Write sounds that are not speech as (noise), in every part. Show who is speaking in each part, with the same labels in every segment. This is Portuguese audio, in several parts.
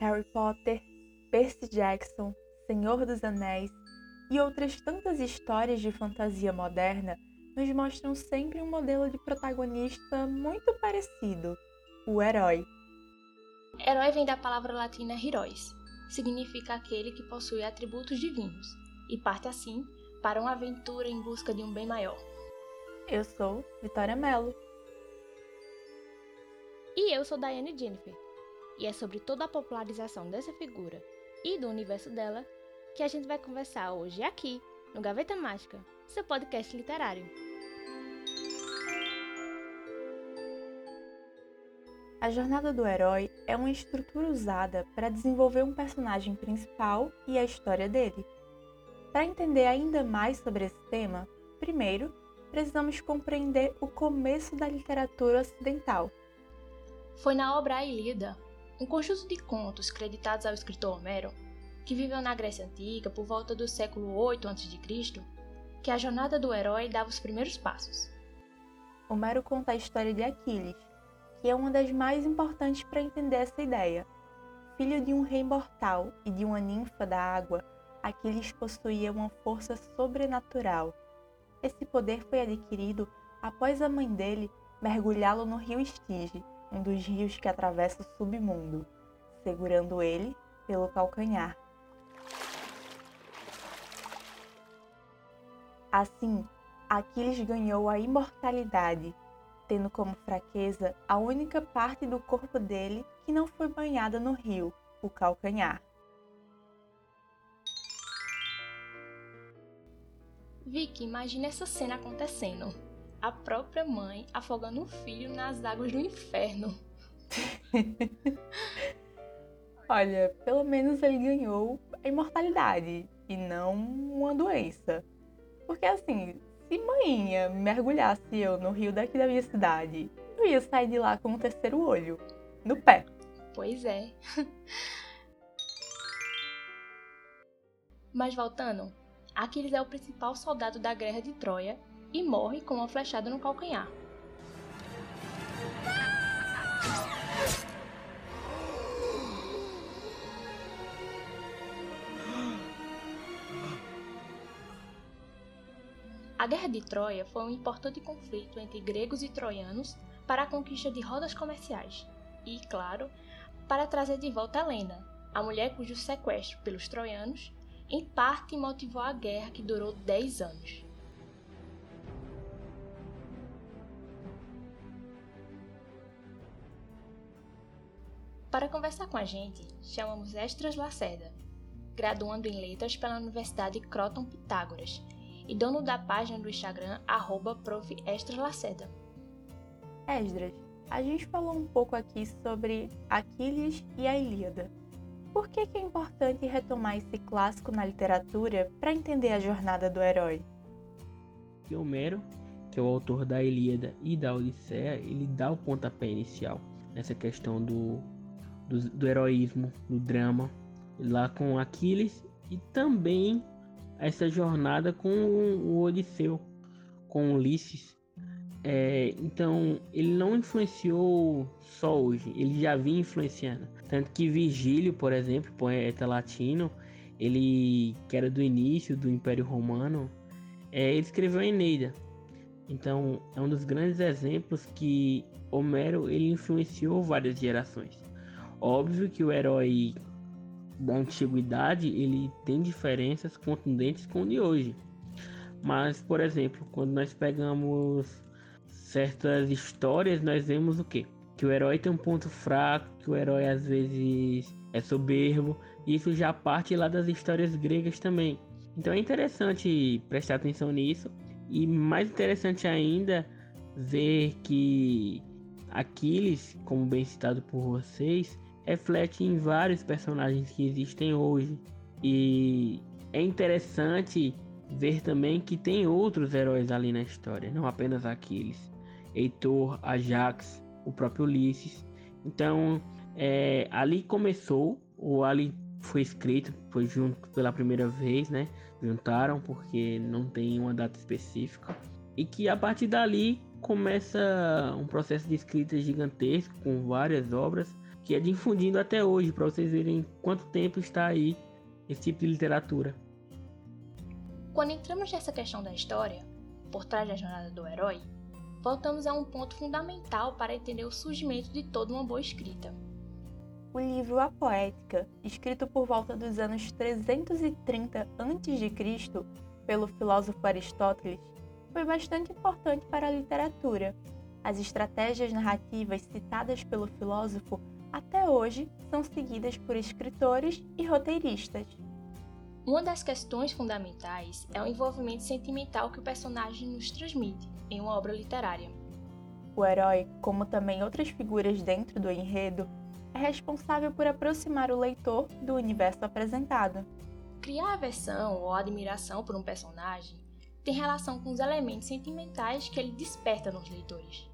Speaker 1: Harry Potter, Percy Jackson, Senhor dos Anéis e outras tantas histórias de fantasia moderna nos mostram sempre um modelo de protagonista muito parecido: o herói.
Speaker 2: Herói vem da palavra latina heróis, significa aquele que possui atributos divinos e parte assim para uma aventura em busca de um bem maior.
Speaker 1: Eu sou Vitória Mello.
Speaker 2: E eu sou Diane Jennifer. E é sobre toda a popularização dessa figura e do universo dela que a gente vai conversar hoje aqui, no Gaveta Mágica, seu podcast literário.
Speaker 1: A jornada do herói é uma estrutura usada para desenvolver um personagem principal e a história dele. Para entender ainda mais sobre esse tema, primeiro precisamos compreender o começo da literatura ocidental.
Speaker 2: Foi na obra A Ilíada, um conjunto de contos creditados ao escritor Homero, que viveu na Grécia Antiga por volta do século 8 a.C., que a jornada do herói dava os primeiros passos.
Speaker 1: Homero conta a história de Aquiles, que é uma das mais importantes para entender essa ideia. Filho de um rei mortal e de uma ninfa da água, Aquiles possuía uma força sobrenatural. Esse poder foi adquirido após a mãe dele mergulhá-lo no rio Estige, um dos rios que atravessa o submundo, segurando ele pelo calcanhar. Assim, Aquiles ganhou a imortalidade, tendo como fraqueza a única parte do corpo dele que não foi banhada no rio, o calcanhar.
Speaker 2: Vicky, imagine essa cena acontecendo. A própria mãe afogando o filho nas águas do inferno. (laughs)
Speaker 1: Olha, pelo menos ele ganhou a imortalidade e não uma doença. Porque assim, se manhinha mergulhasse eu no rio daqui da minha cidade, eu ia sair de lá com um terceiro olho, no pé.
Speaker 2: Pois é. Mas voltando, Aquiles é o principal soldado da guerra de Troia e morre com uma flechada no calcanhar. A Guerra de Troia foi um importante conflito entre gregos e troianos para a conquista de rodas comerciais e, claro, para trazer de volta Helena, a mulher cujo sequestro pelos troianos em parte motivou a guerra que durou 10 anos. Para conversar com a gente, chamamos Estras Lacerda, graduando em Letras pela Universidade Croton Pitágoras e dono da página do Instagram arroba Esdras,
Speaker 1: a gente falou um pouco aqui sobre Aquiles e a Ilíada. Por que, que é importante retomar esse clássico na literatura para entender a jornada do herói?
Speaker 3: E Homero, que é o autor da Ilíada e da Odisseia, ele dá o pontapé inicial nessa questão do, do, do heroísmo, do drama, lá com Aquiles e também essa jornada com o Odisseu, com Ulisses. É, então ele não influenciou só hoje, ele já vinha influenciando. Tanto que Virgílio, por exemplo, poeta latino, ele que era do início do Império Romano, é, ele escreveu a Eneida. Então é um dos grandes exemplos que Homero ele influenciou várias gerações. Óbvio que o herói da antiguidade ele tem diferenças contundentes com o de hoje. Mas, por exemplo, quando nós pegamos certas histórias, nós vemos o quê? Que o herói tem um ponto fraco, que o herói às vezes é soberbo. Isso já parte lá das histórias gregas também. Então é interessante prestar atenção nisso. E mais interessante ainda ver que Aquiles, como bem citado por vocês, reflete em vários personagens que existem hoje. E é interessante ver também que tem outros heróis ali na história, não apenas Aquiles. Heitor, Ajax, o próprio Ulisses. Então, é, ali começou, ou ali foi escrito, foi junto pela primeira vez, né? Juntaram porque não tem uma data específica. E que a partir dali começa um processo de escrita gigantesco com várias obras que é difundindo até hoje, para vocês verem quanto tempo está aí esse tipo de literatura.
Speaker 2: Quando entramos nessa questão da história, por trás da jornada do herói, voltamos a um ponto fundamental para entender o surgimento de toda uma boa escrita.
Speaker 1: O livro A Poética, escrito por volta dos anos 330 a.C. pelo filósofo Aristóteles, foi bastante importante para a literatura. As estratégias narrativas citadas pelo filósofo até hoje são seguidas por escritores e roteiristas.
Speaker 2: Uma das questões fundamentais é o envolvimento sentimental que o personagem nos transmite em uma obra literária.
Speaker 1: O herói, como também outras figuras dentro do enredo, é responsável por aproximar o leitor do universo apresentado.
Speaker 2: Criar aversão ou admiração por um personagem tem relação com os elementos sentimentais que ele desperta nos leitores.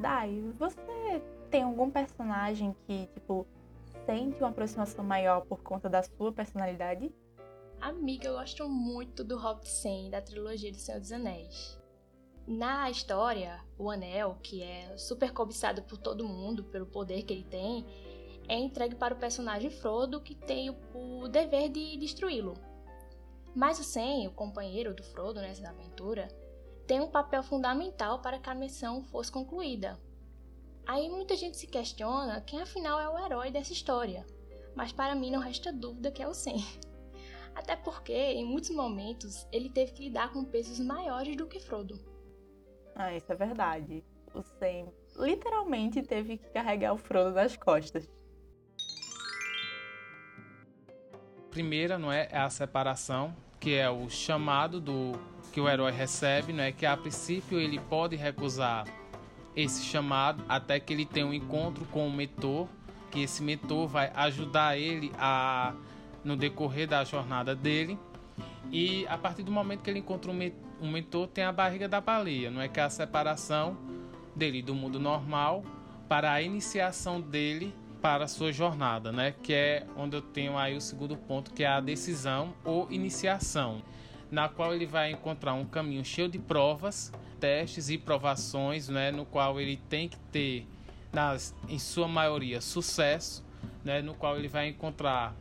Speaker 1: Dai, você tem algum personagem que, tipo, sente uma aproximação maior por conta da sua personalidade?
Speaker 2: Amiga, eu gosto muito do Hobbit Sen da trilogia do Senhor dos Anéis. Na história, o anel, que é super cobiçado por todo mundo pelo poder que ele tem, é entregue para o personagem Frodo, que tem o, dever de destruí-lo. Mas o Sam, o companheiro do Frodo nessa aventura, tem um papel fundamental para que a missão fosse concluída. Aí muita gente se questiona quem afinal é o herói dessa história, mas para mim não resta dúvida que é o Sam. (laughs) Até porque, em muitos momentos, ele teve que lidar com pesos maiores do que Frodo.
Speaker 1: Ah, isso é verdade. O Sam literalmente teve que carregar o Frodo nas costas.
Speaker 4: Primeira, não é, é a separação, que é o chamado do que o herói recebe, não é que a princípio ele pode recusar esse chamado até que ele tenha um encontro com o mentor, que esse mentor vai ajudar ele a no decorrer da jornada dele. E a partir do momento que ele encontra um mentor, tem a barriga da baleia, não é que é a separação dele do mundo normal para a iniciação dele para a sua jornada, né? Que é onde eu tenho aí o segundo ponto, que é a decisão ou iniciação, na qual ele vai encontrar um caminho cheio de provas, testes e provações, né? No qual ele tem que ter, nas, em sua maioria, sucesso, né? No qual ele vai encontrar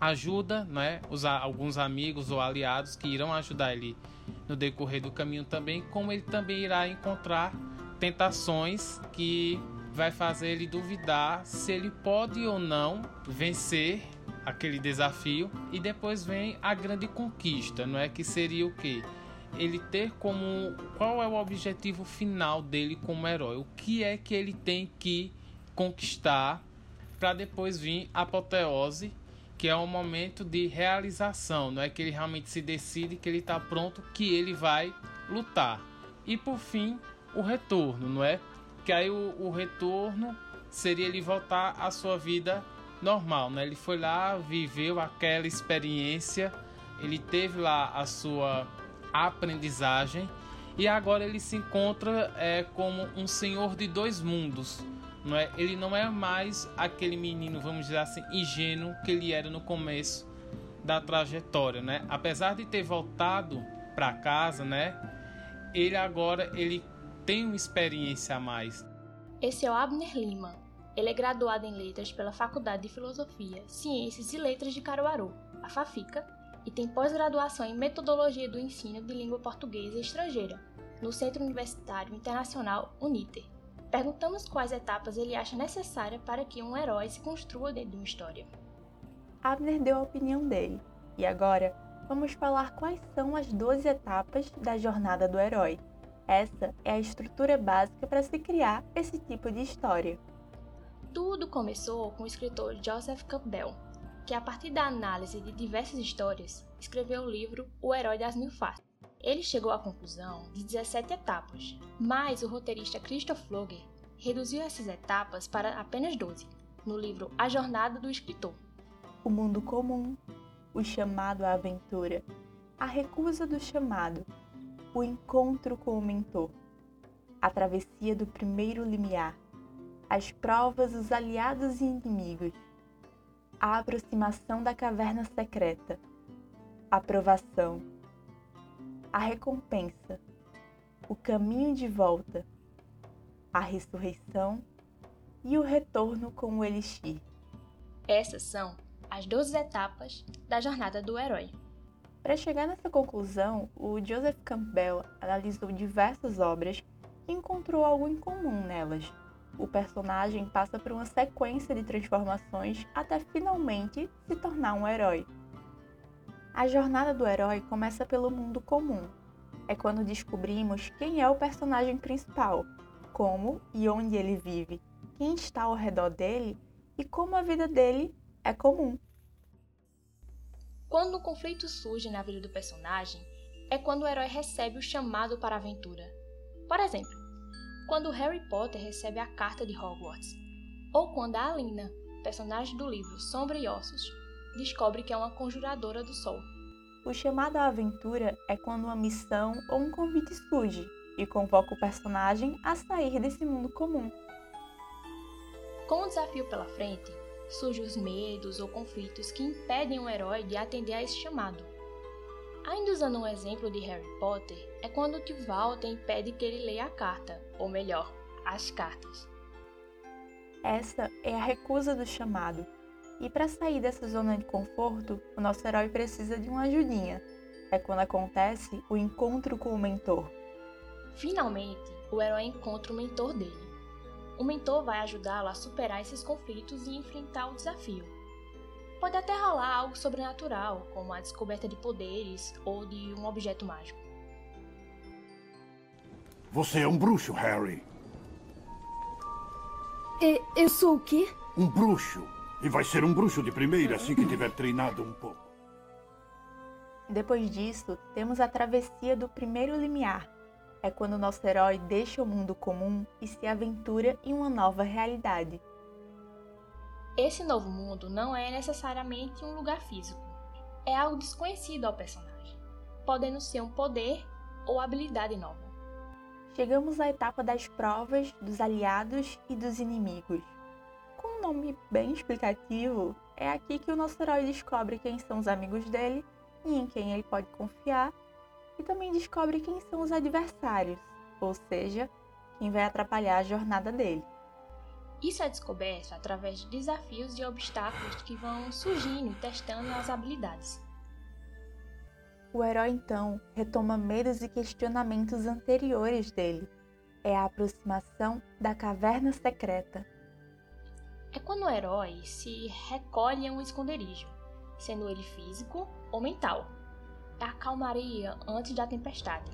Speaker 4: ajuda, né? Os, alguns amigos ou aliados que irão ajudar ele no decorrer do caminho também, como ele também irá encontrar tentações que vai fazer ele duvidar se ele pode ou não vencer aquele desafio e depois vem a grande conquista, não é que seria o que ele ter como qual é o objetivo final dele como herói, o que é que ele tem que conquistar para depois vir a apoteose que é um momento de realização, não é que ele realmente se decide que ele está pronto, que ele vai lutar. E por fim, o retorno, não é? Que aí o, o retorno seria ele voltar à sua vida normal, né? Ele foi lá, viveu aquela experiência, ele teve lá a sua aprendizagem e agora ele se encontra é, como um senhor de dois mundos não é? Ele não é mais aquele menino, vamos dizer assim, ingênuo que ele era no começo da trajetória, né? Apesar de ter voltado para casa, né? Ele agora ele tem uma experiência a mais.
Speaker 2: Esse é o Abner Lima. Ele é graduado em Letras pela Faculdade de Filosofia, Ciências e Letras de Caruaru, a FAFICA, e tem pós-graduação em Metodologia do Ensino de Língua Portuguesa e Estrangeira, no Centro Universitário Internacional UNITER. Perguntamos quais etapas ele acha necessária para que um herói se construa dentro de uma história.
Speaker 1: Abner deu a opinião dele, e agora vamos falar quais são as 12 etapas da jornada do herói. Essa é a estrutura básica para se criar esse tipo de história.
Speaker 2: Tudo começou com o escritor Joseph Campbell, que a partir da análise de diversas histórias, escreveu o livro O Herói das Mil Faces. Ele chegou à conclusão de 17 etapas, mas o roteirista Christoph Vogler reduziu essas etapas para apenas 12, no livro A Jornada do Escritor.
Speaker 1: O mundo comum, o chamado à aventura, a recusa do chamado, o encontro com o mentor, a travessia do primeiro limiar, as provas, os aliados e inimigos, a aproximação da caverna secreta, a provação a recompensa, o caminho de volta, a ressurreição e o retorno com o Elixir.
Speaker 2: Essas são as 12 etapas da jornada do herói.
Speaker 1: Para chegar nessa conclusão, o Joseph Campbell analisou diversas obras e encontrou algo em comum nelas. O personagem passa por uma sequência de transformações até finalmente se tornar um herói. A jornada do herói começa pelo mundo comum. É quando descobrimos quem é o personagem principal, como e onde ele vive, quem está ao redor dele e como a vida dele é comum.
Speaker 2: Quando um conflito surge na vida do personagem, é quando o herói recebe o chamado para a aventura. Por exemplo, quando Harry Potter recebe a carta de Hogwarts, ou quando a Alina, personagem do livro Sombra e Ossos, descobre que é uma conjuradora do sol.
Speaker 1: O chamado à aventura é quando uma missão ou um convite surge e convoca o personagem a sair desse mundo comum.
Speaker 2: Com o desafio pela frente, surgem os medos ou conflitos que impedem o herói de atender a esse chamado. Ainda usando um exemplo de Harry Potter, é quando o tio Walter impede que ele leia a carta, ou melhor, as cartas.
Speaker 1: Essa é a recusa do chamado. E para sair dessa zona de conforto, o nosso herói precisa de uma ajudinha. É quando acontece o encontro com o mentor.
Speaker 2: Finalmente, o herói encontra o mentor dele o mentor vai ajudá-lo a superar esses conflitos e enfrentar o desafio. Pode até rolar algo sobrenatural, como a descoberta de poderes ou de um objeto mágico.
Speaker 5: Você é um bruxo, Harry.
Speaker 6: E, eu sou o quê?
Speaker 5: Um bruxo. E vai ser um bruxo de primeira assim que tiver treinado um pouco.
Speaker 1: Depois disso, temos a travessia do primeiro limiar, é quando nosso herói deixa o mundo comum e se aventura em uma nova realidade.
Speaker 2: Esse novo mundo não é necessariamente um lugar físico, é algo desconhecido ao personagem, podendo ser um poder ou habilidade nova.
Speaker 1: Chegamos à etapa das provas, dos aliados e dos inimigos. Com um nome bem explicativo, é aqui que o nosso herói descobre quem são os amigos dele e em quem ele pode confiar e também descobre quem são os adversários, ou seja, quem vai atrapalhar a jornada dele.
Speaker 2: Isso é descoberto através de desafios e obstáculos que vão surgindo e testando as habilidades.
Speaker 1: O herói então retoma medos e questionamentos anteriores dele. É a aproximação da caverna secreta.
Speaker 2: É quando o herói se recolhe em um esconderijo, sendo ele físico ou mental, a calmaria antes da tempestade.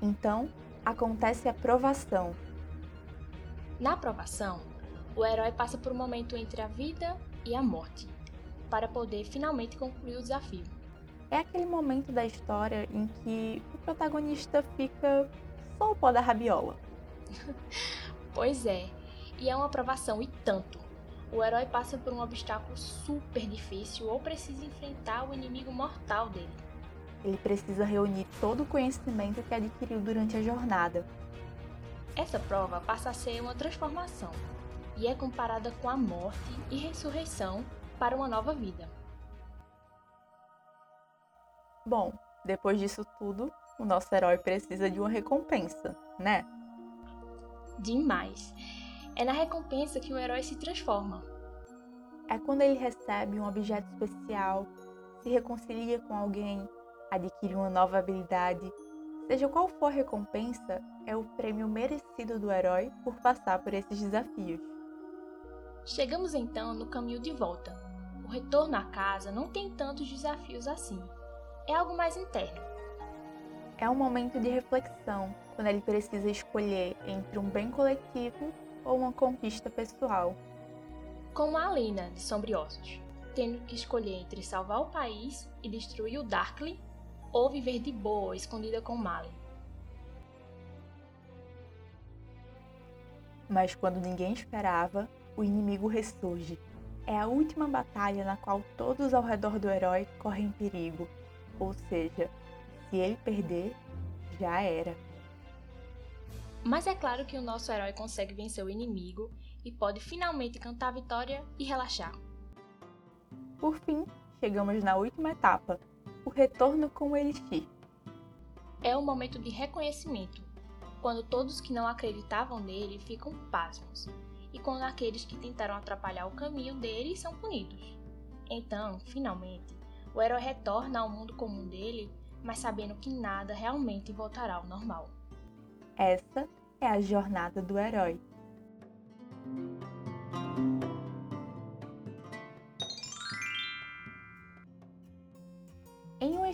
Speaker 1: Então, acontece a provação.
Speaker 2: Na provação, o herói passa por um momento entre a vida e a morte, para poder finalmente concluir o desafio.
Speaker 1: É aquele momento da história em que o protagonista fica só o pó da rabiola. (laughs)
Speaker 2: pois é, e é uma provação e tanto o herói passa por um obstáculo super difícil ou precisa enfrentar o inimigo mortal dele.
Speaker 1: Ele precisa reunir todo o conhecimento que adquiriu durante a jornada.
Speaker 2: Essa prova passa a ser uma transformação e é comparada com a morte e ressurreição para uma nova vida.
Speaker 1: Bom, depois disso tudo, o nosso herói precisa de uma recompensa, né?
Speaker 2: Demais. É na recompensa que o herói se transforma.
Speaker 1: É quando ele recebe um objeto especial, se reconcilia com alguém, adquire uma nova habilidade. Seja qual for a recompensa, é o prêmio merecido do herói por passar por esses desafios.
Speaker 2: Chegamos então no caminho de volta. O retorno à casa não tem tantos desafios assim. É algo mais interno.
Speaker 1: É um momento de reflexão, quando ele precisa escolher entre um bem coletivo ou uma conquista pessoal.
Speaker 2: Como a Alina de Sombriossos, tendo que escolher entre salvar o país e destruir o Darkly ou viver de boa escondida com Malin.
Speaker 1: Mas quando ninguém esperava, o inimigo ressurge. É a última batalha na qual todos ao redor do herói correm perigo. Ou seja, se ele perder, já era.
Speaker 2: Mas é claro que o nosso herói consegue vencer o inimigo e pode finalmente cantar a vitória e relaxar.
Speaker 1: Por fim, chegamos na última etapa, o retorno com o Elixir.
Speaker 2: É um momento de reconhecimento, quando todos que não acreditavam nele ficam pasmos, e quando aqueles que tentaram atrapalhar o caminho dele são punidos. Então, finalmente, o herói retorna ao mundo comum dele, mas sabendo que nada realmente voltará ao normal.
Speaker 1: Essa é a jornada do herói.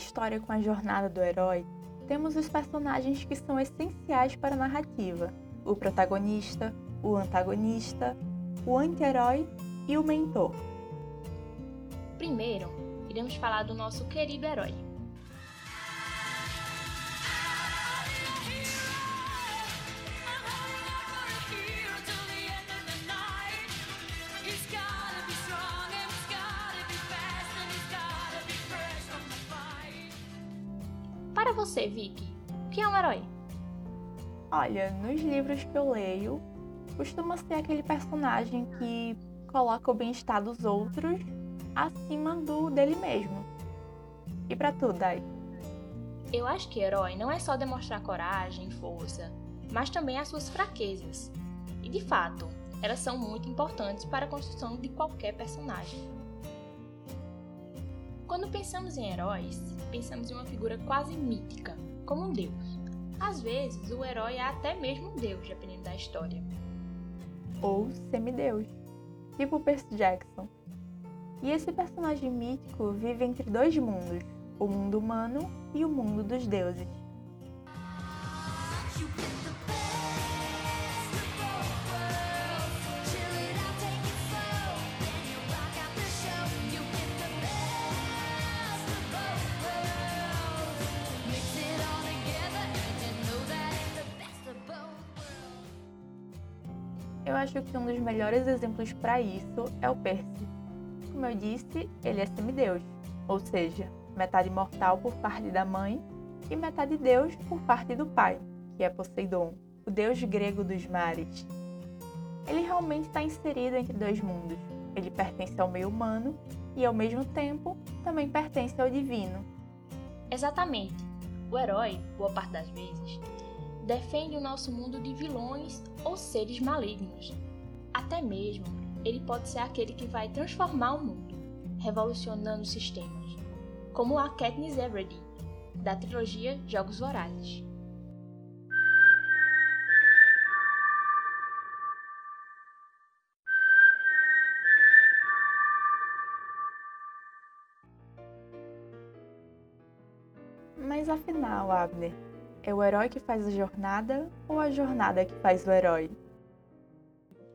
Speaker 1: História com a jornada do herói, temos os personagens que são essenciais para a narrativa: o protagonista, o antagonista, o anti-herói e o mentor.
Speaker 2: Primeiro, iremos falar do nosso querido herói. Você, Vicky, o que é um herói?
Speaker 1: Olha, nos livros que eu leio, costuma ser aquele personagem que coloca o bem-estar dos outros acima do dele mesmo. E para tu, Dai?
Speaker 2: Eu acho que herói não é só demonstrar coragem, força, mas também as suas fraquezas. E de fato, elas são muito importantes para a construção de qualquer personagem. Quando pensamos em heróis, pensamos em uma figura quase mítica, como um deus. Às vezes, o herói é até mesmo um deus, dependendo da história.
Speaker 1: Ou semideus, tipo Percy Jackson. E esse personagem mítico vive entre dois mundos, o mundo humano e o mundo dos deuses. Que um dos melhores exemplos para isso é o Percy. Como eu disse, ele é semideus, ou seja, metade mortal por parte da mãe e metade deus por parte do pai, que é Poseidon, o deus grego dos mares. Ele realmente está inserido entre dois mundos. Ele pertence ao meio humano e, ao mesmo tempo, também pertence ao divino.
Speaker 2: Exatamente. O herói, boa parte das vezes, defende o nosso mundo de vilões ou seres malignos. Até mesmo, ele pode ser aquele que vai transformar o mundo, revolucionando sistemas, como a Katniss Everdeen, da trilogia Jogos Vorazes.
Speaker 1: Mas afinal, Abner, é o herói que faz a jornada ou a jornada que faz o herói?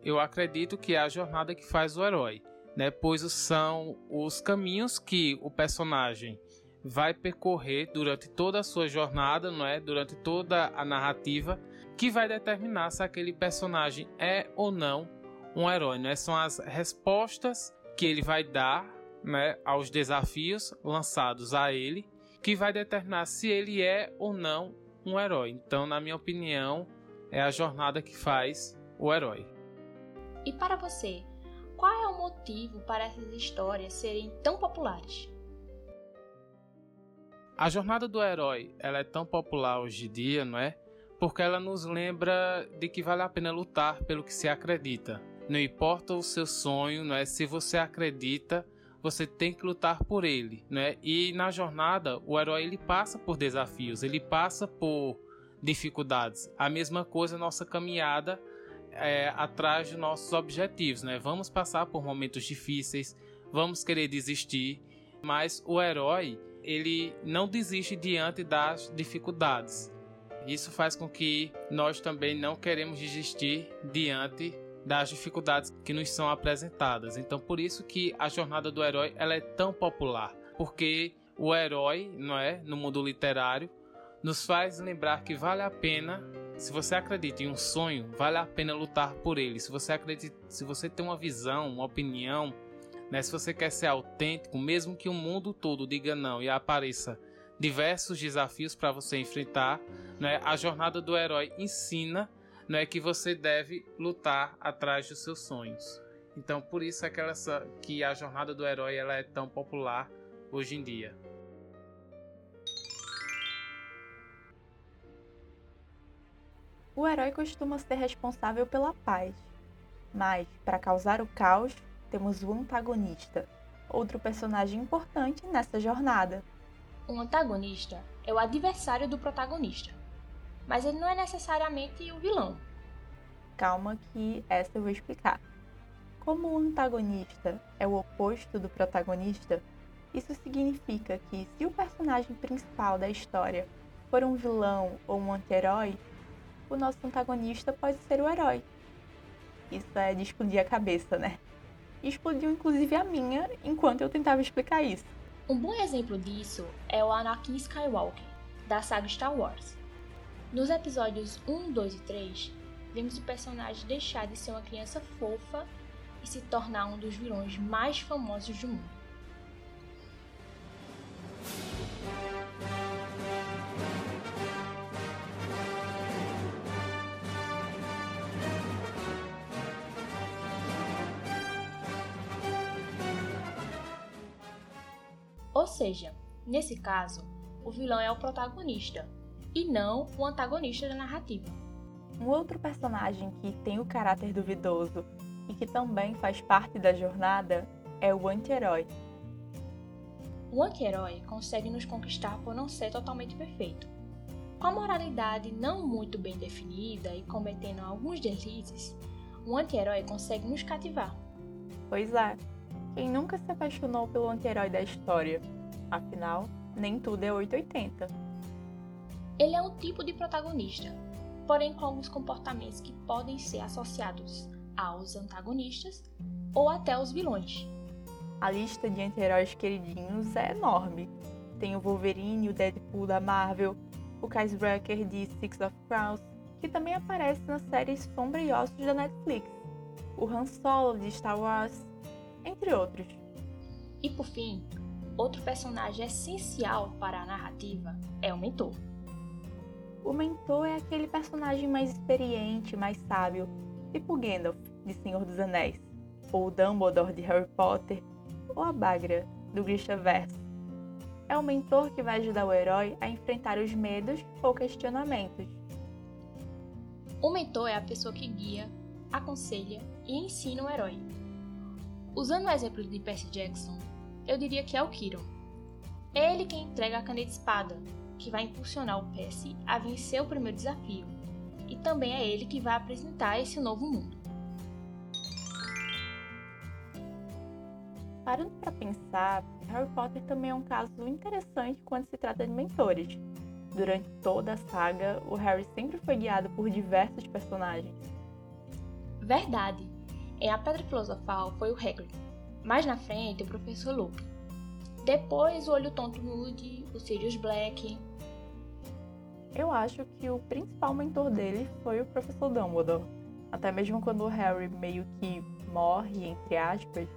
Speaker 4: Eu acredito que é a jornada que faz o herói, né? Pois são os caminhos que o personagem vai percorrer durante toda a sua jornada, não é? Durante toda a narrativa, que vai determinar se aquele personagem é ou não um herói, né? São as respostas que ele vai dar, né, aos desafios lançados a ele, que vai determinar se ele é ou não um herói. Então, na minha opinião, é a jornada que faz o herói.
Speaker 2: E para você, qual é o motivo para essas histórias serem tão populares?
Speaker 4: A jornada do herói, ela é tão popular hoje em dia, não é? Porque ela nos lembra de que vale a pena lutar pelo que se acredita. Não importa o seu sonho, não é? Se você acredita, você tem que lutar por ele, né? E na jornada, o herói ele passa por desafios, ele passa por dificuldades. A mesma coisa nossa caminhada é, atrás de nossos objetivos, né? Vamos passar por momentos difíceis, vamos querer desistir, mas o herói ele não desiste diante das dificuldades. Isso faz com que nós também não queremos desistir diante das dificuldades que nos são apresentadas. Então, por isso que a jornada do herói ela é tão popular, porque o herói, não é, no mundo literário, nos faz lembrar que vale a pena, se você acredita em um sonho, vale a pena lutar por ele. Se você acredita, se você tem uma visão, uma opinião, né, se você quer ser autêntico, mesmo que o mundo todo diga não e apareça diversos desafios para você enfrentar, né, a jornada do herói ensina não é que você deve lutar atrás dos seus sonhos. Então, por isso é que, ela, que a jornada do herói ela é tão popular hoje em dia.
Speaker 1: O herói costuma ser responsável pela paz, mas, para causar o caos, temos o antagonista, outro personagem importante nessa jornada.
Speaker 2: O antagonista é o adversário do protagonista, mas ele não é necessariamente o vilão.
Speaker 1: Calma que essa eu vou explicar. Como o antagonista é o oposto do protagonista, isso significa que se o personagem principal da história for um vilão ou um anti-herói, o nosso antagonista pode ser o herói. Isso é de explodir a cabeça, né? Explodiu inclusive a minha enquanto eu tentava explicar isso.
Speaker 2: Um bom exemplo disso é o Anakin Skywalker, da saga Star Wars. Nos episódios 1, 2 e 3, vemos o personagem deixar de ser uma criança fofa e se tornar um dos vilões mais famosos do mundo. Ou seja, nesse caso, o vilão é o protagonista e não o antagonista da narrativa.
Speaker 1: Um outro personagem que tem o caráter duvidoso e que também faz parte da jornada é o anti-herói.
Speaker 2: O anti-herói consegue nos conquistar por não ser totalmente perfeito. Com a moralidade não muito bem definida e cometendo alguns deslizes, o anti-herói consegue nos cativar.
Speaker 1: Pois é, quem nunca se apaixonou pelo anti-herói da história? Afinal, nem tudo é 880.
Speaker 2: Ele é um tipo de protagonista, porém com alguns comportamentos que podem ser associados aos antagonistas ou até aos vilões.
Speaker 1: A lista de anti-heróis queridinhos é enorme. Tem o Wolverine, o Deadpool da Marvel, o Kais Breaker de Six of Crows, que também aparece na série Sombra e Ossos da Netflix, o Han Solo de Star Wars, entre outros.
Speaker 2: E por fim, outro personagem essencial para a narrativa é o mentor.
Speaker 1: O mentor é aquele personagem mais experiente, mais sábio, tipo Gandalf de Senhor dos Anéis, ou Dumbledore de Harry Potter, ou a Bagra do Grishaverso. É o mentor que vai ajudar o herói a enfrentar os medos ou questionamentos.
Speaker 2: O mentor é a pessoa que guia, aconselha e ensina o herói. Usando o exemplo de Percy Jackson, eu diria que é o Kiron. É ele quem entrega a caneta espada, que vai impulsionar o Percy a vencer o primeiro desafio, e também é ele que vai apresentar esse novo mundo.
Speaker 1: Parando para pensar, Harry Potter também é um caso interessante quando se trata de mentores. Durante toda a saga, o Harry sempre foi guiado por diversos personagens.
Speaker 2: Verdade. Em A Pedra Filosofal foi o Hagrid. Mais na frente, o Professor Lupin. Depois, o Olho Tonto Moody, o Sirius Black.
Speaker 1: Eu acho que o principal mentor dele foi o Professor Dumbledore. Até mesmo quando o Harry meio que morre, entre aspas,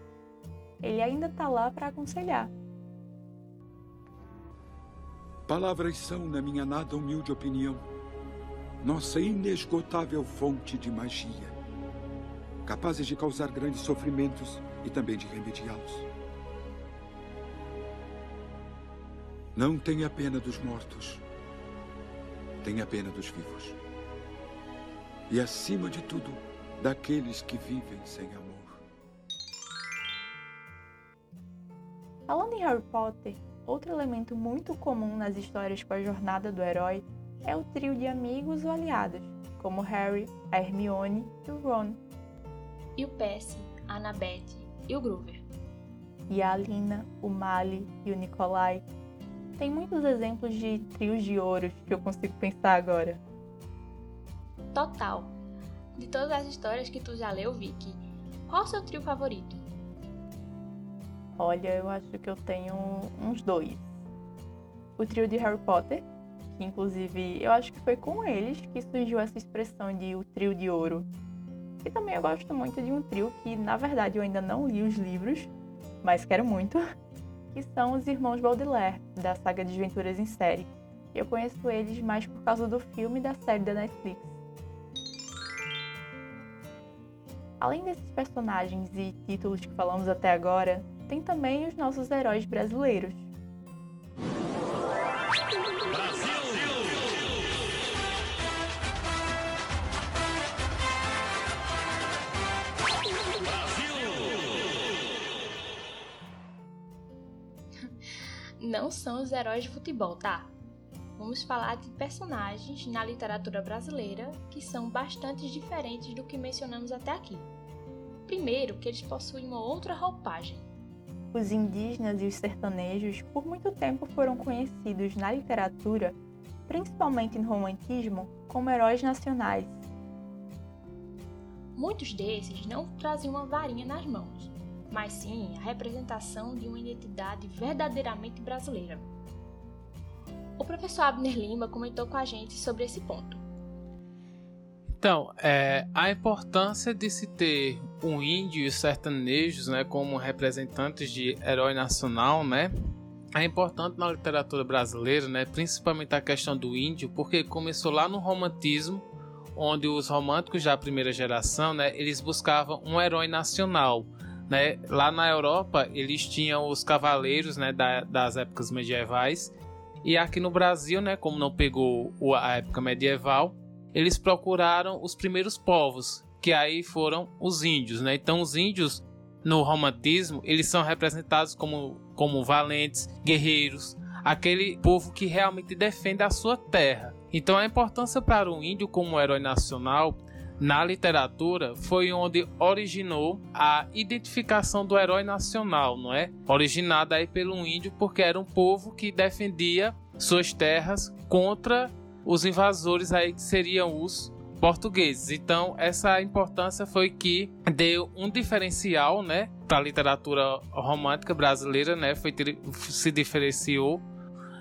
Speaker 1: ele ainda está lá para aconselhar.
Speaker 7: Palavras são, na minha nada humilde opinião, nossa inesgotável fonte de magia, capazes de causar grandes sofrimentos e também de remediá-los. Não tenha pena dos mortos, tenha pena dos vivos. E, acima de tudo, daqueles que vivem sem amor.
Speaker 1: Falando em Harry Potter, outro elemento muito comum nas histórias com a jornada do herói é o trio de amigos ou aliados, como Harry, a Hermione e o Ron.
Speaker 2: E o Percy, a Annabeth e o Groover.
Speaker 1: E a Alina, o Mali e o Nikolai. Tem muitos exemplos de trios de ouros que eu consigo pensar agora.
Speaker 2: Total. De todas as histórias que tu já leu, Vicky, qual o seu trio favorito?
Speaker 1: Olha, eu acho que eu tenho uns dois. O trio de Harry Potter, que inclusive eu acho que foi com eles que surgiu essa expressão de o trio de ouro. E também eu gosto muito de um trio que, na verdade, eu ainda não li os livros, mas quero muito, que são os irmãos Baudelaire, da saga de Aventuras em Série. Eu conheço eles mais por causa do filme e da série da Netflix. Além desses personagens e títulos que falamos até agora, tem também os nossos heróis brasileiros.
Speaker 2: Não são os heróis de futebol, tá? Vamos falar de personagens na literatura brasileira que são bastante diferentes do que mencionamos até aqui. Primeiro, que eles possuem uma outra roupagem.
Speaker 1: Os indígenas e os sertanejos por muito tempo foram conhecidos na literatura, principalmente no romantismo, como heróis nacionais.
Speaker 2: Muitos desses não traziam uma varinha nas mãos, mas sim a representação de uma identidade verdadeiramente brasileira. O professor Abner Lima comentou com a gente sobre esse ponto.
Speaker 4: Então, é, a importância de se ter um índio e os sertanejos né, como representantes de herói nacional, né, é importante na literatura brasileira, né, principalmente a questão do índio, porque começou lá no romantismo, onde os românticos da primeira geração, né, eles buscavam um herói nacional, né? Lá na Europa, eles tinham os cavaleiros, né, da, das épocas medievais. E aqui no Brasil, né, como não pegou a época medieval, eles procuraram os primeiros povos, que aí foram os índios, né? Então os índios no romantismo, eles são representados como como valentes, guerreiros, aquele povo que realmente defende a sua terra. Então a importância para o índio como herói nacional na literatura foi onde originou a identificação do herói nacional, não é? Originada aí pelo índio porque era um povo que defendia suas terras contra os invasores aí que seriam os portugueses. Então, essa importância foi que deu um diferencial, né, para a literatura romântica brasileira, né, foi se diferenciou,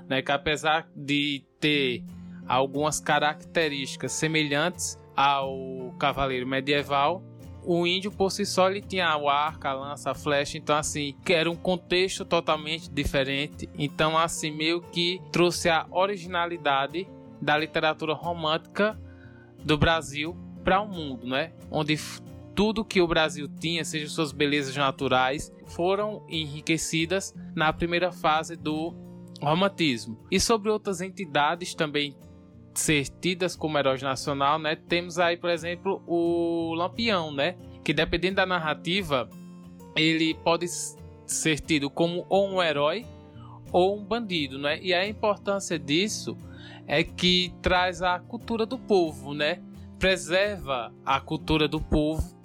Speaker 4: né, que apesar de ter algumas características semelhantes ao cavaleiro medieval, o índio por si só ele tinha o arco, a lança, a flecha, então assim, que era um contexto totalmente diferente. Então assim, meio que trouxe a originalidade da literatura romântica do Brasil para o mundo, né? Onde tudo que o Brasil tinha, seja suas belezas naturais, foram enriquecidas na primeira fase do romantismo. E sobre outras entidades também ser tidas como heróis nacional, né? Temos aí, por exemplo, o Lampião, né? Que dependendo da narrativa, ele pode ser tido como ou um herói ou um bandido, né? E a importância disso é que traz a cultura do povo, né? Preserva a cultura do povo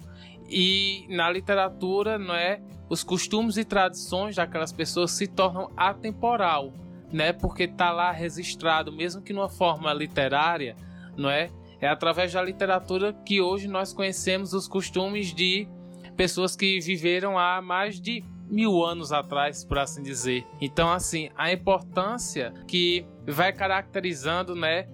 Speaker 4: e na literatura, não é? Os costumes e tradições daquelas pessoas se tornam atemporal né? Porque está lá registrado, mesmo que numa forma literária, não é? É através da literatura que hoje nós conhecemos os costumes de pessoas que viveram há mais de mil anos atrás, por assim dizer. Então, assim, a importância que vai caracterizando, né?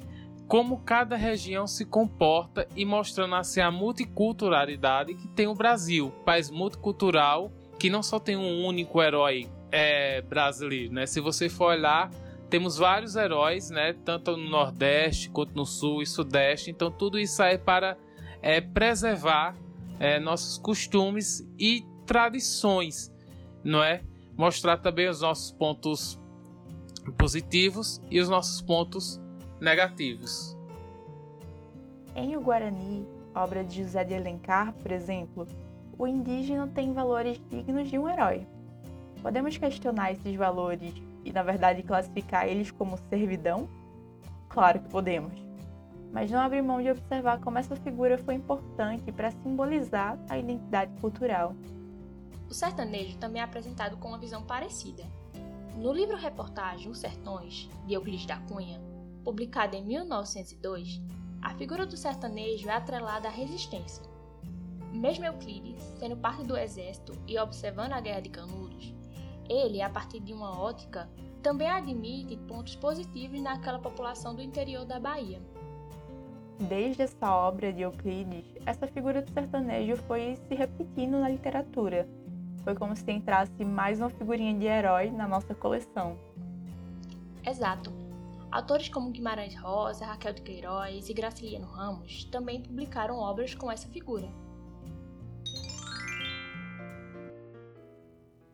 Speaker 4: Como cada região se comporta e mostrando assim a multiculturalidade que tem o Brasil, país multicultural que não só tem um único herói é, brasileiro, né? Se você for olhar, temos vários heróis, né? Tanto no Nordeste quanto no Sul e Sudeste. Então tudo isso é para é, preservar é, nossos costumes e tradições, não é? Mostrar também os nossos pontos positivos e os nossos pontos negativos.
Speaker 1: Em O Guarani, obra de José de Alencar, por exemplo, o indígena tem valores dignos de um herói. Podemos questionar esses valores e, na verdade, classificar eles como servidão? Claro que podemos. Mas não abre mão de observar como essa figura foi importante para simbolizar a identidade cultural.
Speaker 2: O sertanejo também é apresentado com uma visão parecida. No livro reportagem Os Sertões, de Euclides da Cunha, publicado em 1902, a figura do sertanejo é atrelada à resistência. Mesmo Euclides, sendo parte do exército e observando a Guerra de Canudos, ele, a partir de uma ótica, também admite pontos positivos naquela população do interior da Bahia.
Speaker 1: Desde essa obra de Euclides, essa figura do sertanejo foi se repetindo na literatura. Foi como se entrasse mais uma figurinha de herói na nossa coleção.
Speaker 2: Exato. Autores como Guimarães Rosa, Raquel de Queiroz e Graciliano Ramos também publicaram obras com essa figura.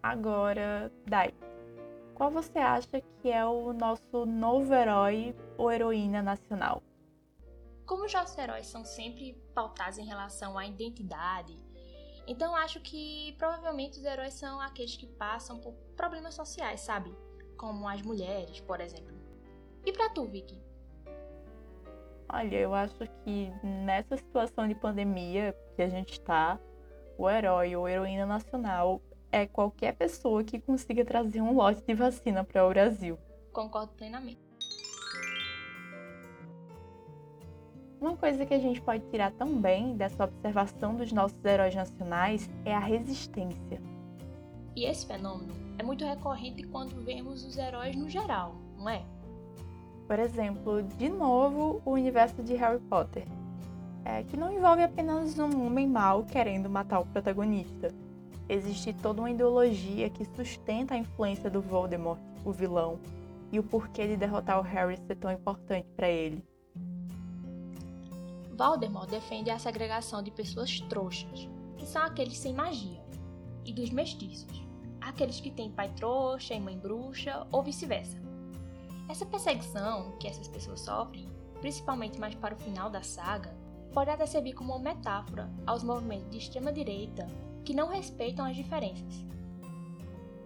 Speaker 1: Agora, Dai, qual você acha que é o nosso novo herói ou heroína nacional?
Speaker 2: Como os nossos heróis são sempre pautados em relação à identidade, então acho que provavelmente os heróis são aqueles que passam por problemas sociais, sabe? como as mulheres, por exemplo. E para tu, Vicky?
Speaker 1: Olha, eu acho que nessa situação de pandemia que a gente está, o herói ou heroína nacional é qualquer pessoa que consiga trazer um lote de vacina para o Brasil.
Speaker 2: Concordo plenamente.
Speaker 1: Uma coisa que a gente pode tirar também dessa observação dos nossos heróis nacionais é a resistência.
Speaker 2: E esse fenômeno é muito recorrente quando vemos os heróis no geral, não é?
Speaker 1: Por exemplo, de novo, o universo de Harry Potter, é, que não envolve apenas um homem mau querendo matar o protagonista. Existe toda uma ideologia que sustenta a influência do Voldemort, o vilão, e o porquê de derrotar o Harry ser tão importante para ele.
Speaker 2: Voldemort defende a segregação de pessoas trouxas, que são aqueles sem magia, e dos mestiços, aqueles que têm pai trouxa e mãe bruxa, ou vice-versa. Essa perseguição que essas pessoas sofrem, principalmente mais para o final da saga, pode até servir como uma metáfora aos movimentos de extrema-direita que não respeitam as diferenças.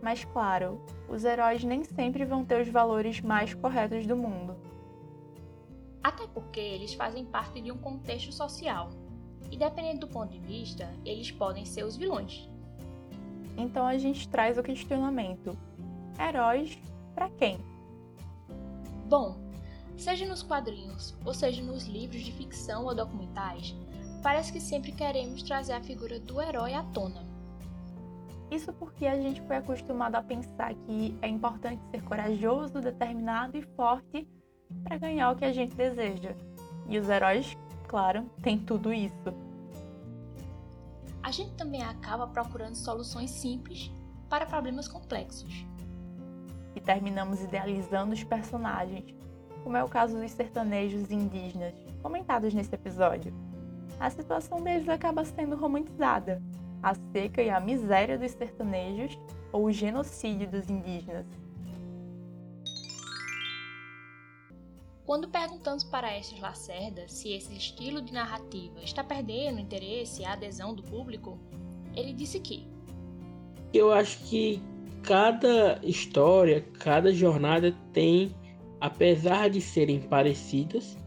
Speaker 1: Mas claro, os heróis nem sempre vão ter os valores mais corretos do mundo
Speaker 2: até porque eles fazem parte de um contexto social. E dependendo do ponto de vista, eles podem ser os vilões.
Speaker 1: Então a gente traz o questionamento: heróis para quem?
Speaker 2: Bom, seja nos quadrinhos ou seja nos livros de ficção ou documentais, parece que sempre queremos trazer a figura do herói à tona.
Speaker 1: Isso porque a gente foi acostumado a pensar que é importante ser corajoso, determinado e forte para ganhar o que a gente deseja. E os heróis, claro, têm tudo isso.
Speaker 2: A gente também acaba procurando soluções simples para problemas complexos.
Speaker 1: E terminamos idealizando os personagens, como é o caso dos sertanejos indígenas, comentados nesse episódio. A situação deles acaba sendo romantizada, a seca e a miséria dos sertanejos ou o genocídio dos indígenas.
Speaker 2: Quando perguntamos para Estes Lacerda se esse estilo de narrativa está perdendo o interesse e a adesão do público, ele disse que
Speaker 3: eu acho que cada história, cada jornada tem, apesar de serem parecidas,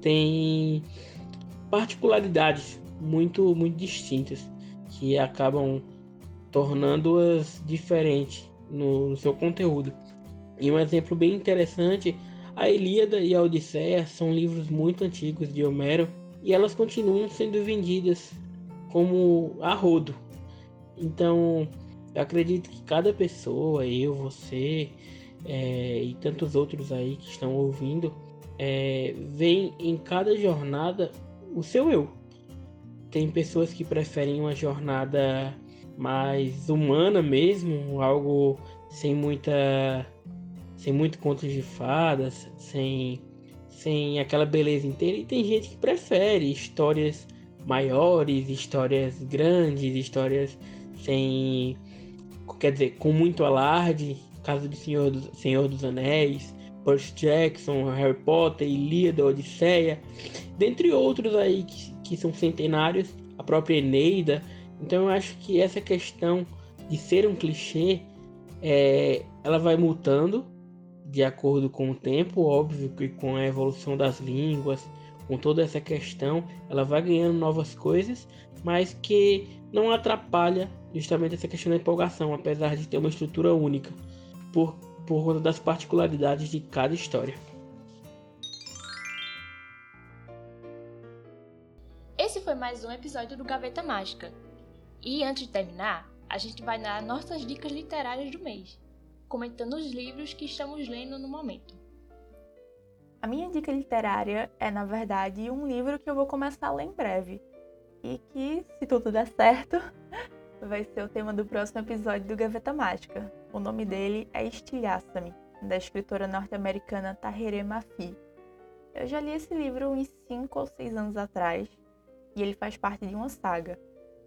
Speaker 3: tem particularidades muito muito distintas que acabam tornando-as diferentes no, no seu conteúdo. E um exemplo bem interessante a Ilíada e a Odisseia são livros muito antigos de Homero e elas continuam sendo vendidas como a rodo. Então, eu acredito que cada pessoa, eu, você é, e tantos outros aí que estão ouvindo, é, vem em cada jornada o seu eu. Tem pessoas que preferem uma jornada mais humana mesmo, algo sem muita sem muito contos de fadas, sem, sem aquela beleza inteira. E tem gente que prefere histórias maiores, histórias grandes, histórias sem. quer dizer, com muito alarde. Caso do Senhor, do, Senhor dos Anéis, Percy Jackson, Harry Potter, Ilíada, Odisseia, dentre outros aí que, que são centenários, a própria Eneida. Então eu acho que essa questão de ser um clichê, é, ela vai mutando de acordo com o tempo, óbvio que com a evolução das línguas, com toda essa questão, ela vai ganhando novas coisas, mas que não atrapalha justamente essa questão da empolgação, apesar de ter uma estrutura única, por conta das particularidades de cada história.
Speaker 2: Esse foi mais um episódio do Gaveta Mágica. E antes de terminar, a gente vai dar nossas dicas literárias do mês comentando os livros que estamos lendo no momento.
Speaker 1: A minha dica literária é, na verdade, um livro que eu vou começar a ler em breve. E que, se tudo der certo, (laughs) vai ser o tema do próximo episódio do Gaveta Mágica. O nome dele é Estilhaça-me, da escritora norte-americana Tahiré Mafi. Eu já li esse livro uns 5 ou 6 anos atrás e ele faz parte de uma saga.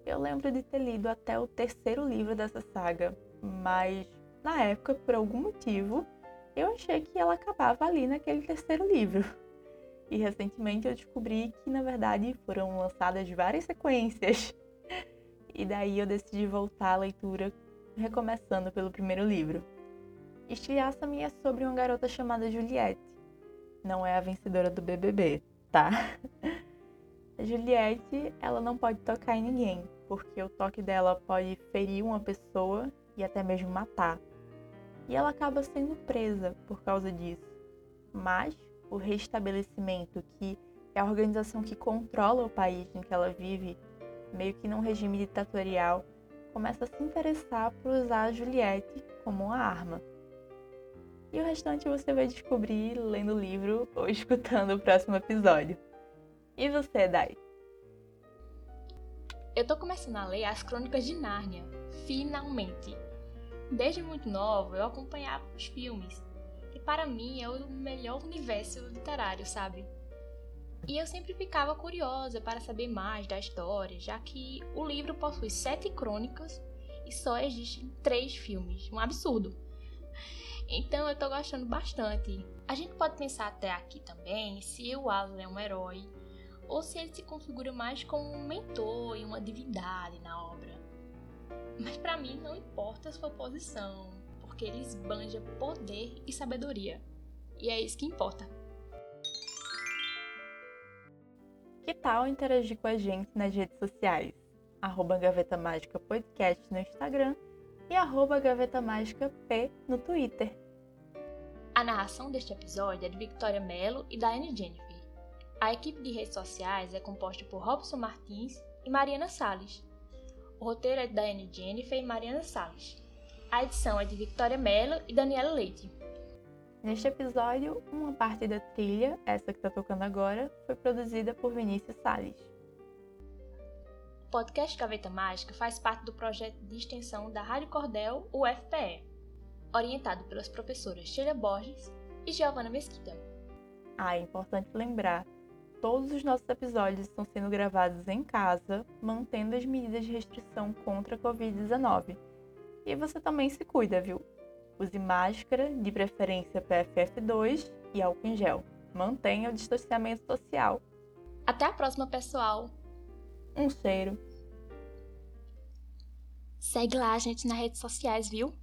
Speaker 1: Eu lembro de ter lido até o terceiro livro dessa saga, mas na época, por algum motivo, eu achei que ela acabava ali naquele terceiro livro. E recentemente eu descobri que, na verdade, foram lançadas várias sequências. (laughs) E daí eu decidi voltar à leitura, recomeçando pelo primeiro livro. Estilhaça-me é sobre uma garota chamada Juliette. Não é a vencedora do BBB, tá? (laughs) A Juliette, ela não pode tocar em ninguém, porque o toque dela pode ferir uma pessoa e até mesmo matar. E ela acaba sendo presa por causa disso. Mas o restabelecimento, que é a organização que controla o país em que ela vive, meio que num regime ditatorial, começa a se interessar por usar a Juliette como uma arma. E o restante você vai descobrir lendo o livro ou (laughs) escutando o próximo episódio. E você, Dai?
Speaker 2: Eu tô começando a ler as Crônicas de Nárnia, finalmente. Desde muito nova eu acompanhava os filmes, e para mim é o melhor universo literário, sabe? E eu sempre ficava curiosa para saber mais da história, já que o livro possui sete crônicas e só existem três filmes. Um absurdo. Então eu tô gostando bastante. A gente pode pensar até aqui também se o Aslan é um herói ou se ele se configura mais como um mentor e uma divindade na obra. Mas para mim não importa a sua posição, porque ele esbanja poder e sabedoria. E é isso que importa.
Speaker 1: Que tal interagir com a gente nas redes sociais? Arroba Gaveta Mágica Podcast no Instagram e arroba Gaveta Mágica P no Twitter.
Speaker 2: A narração deste episódio é de Victoria Mello e Diane Jennifer. A equipe de redes sociais é composta por Robson Martins e Mariana Salles. O roteiro é de Daiane Jennifer e Mariana Salles. A edição é de Victoria Mello e Daniela Leite.
Speaker 1: Neste episódio, uma parte da trilha, essa que está tocando agora, foi produzida por Vinícius Salles.
Speaker 2: O podcast Gaveta Mágica faz parte do projeto de extensão da Rádio Cordel UFPE, orientado pelas professoras Sheila Borges e Giovana Mesquita.
Speaker 1: Ah, é importante lembrar Todos os nossos episódios estão sendo gravados em casa, mantendo as medidas de restrição contra a Covid-19. E você também se cuida, viu? Use máscara, de preferência PFF2 e álcool em gel. Mantenha o distanciamento social.
Speaker 2: Até a próxima, pessoal!
Speaker 1: Um cheiro!
Speaker 2: Segue lá a gente nas redes sociais, viu?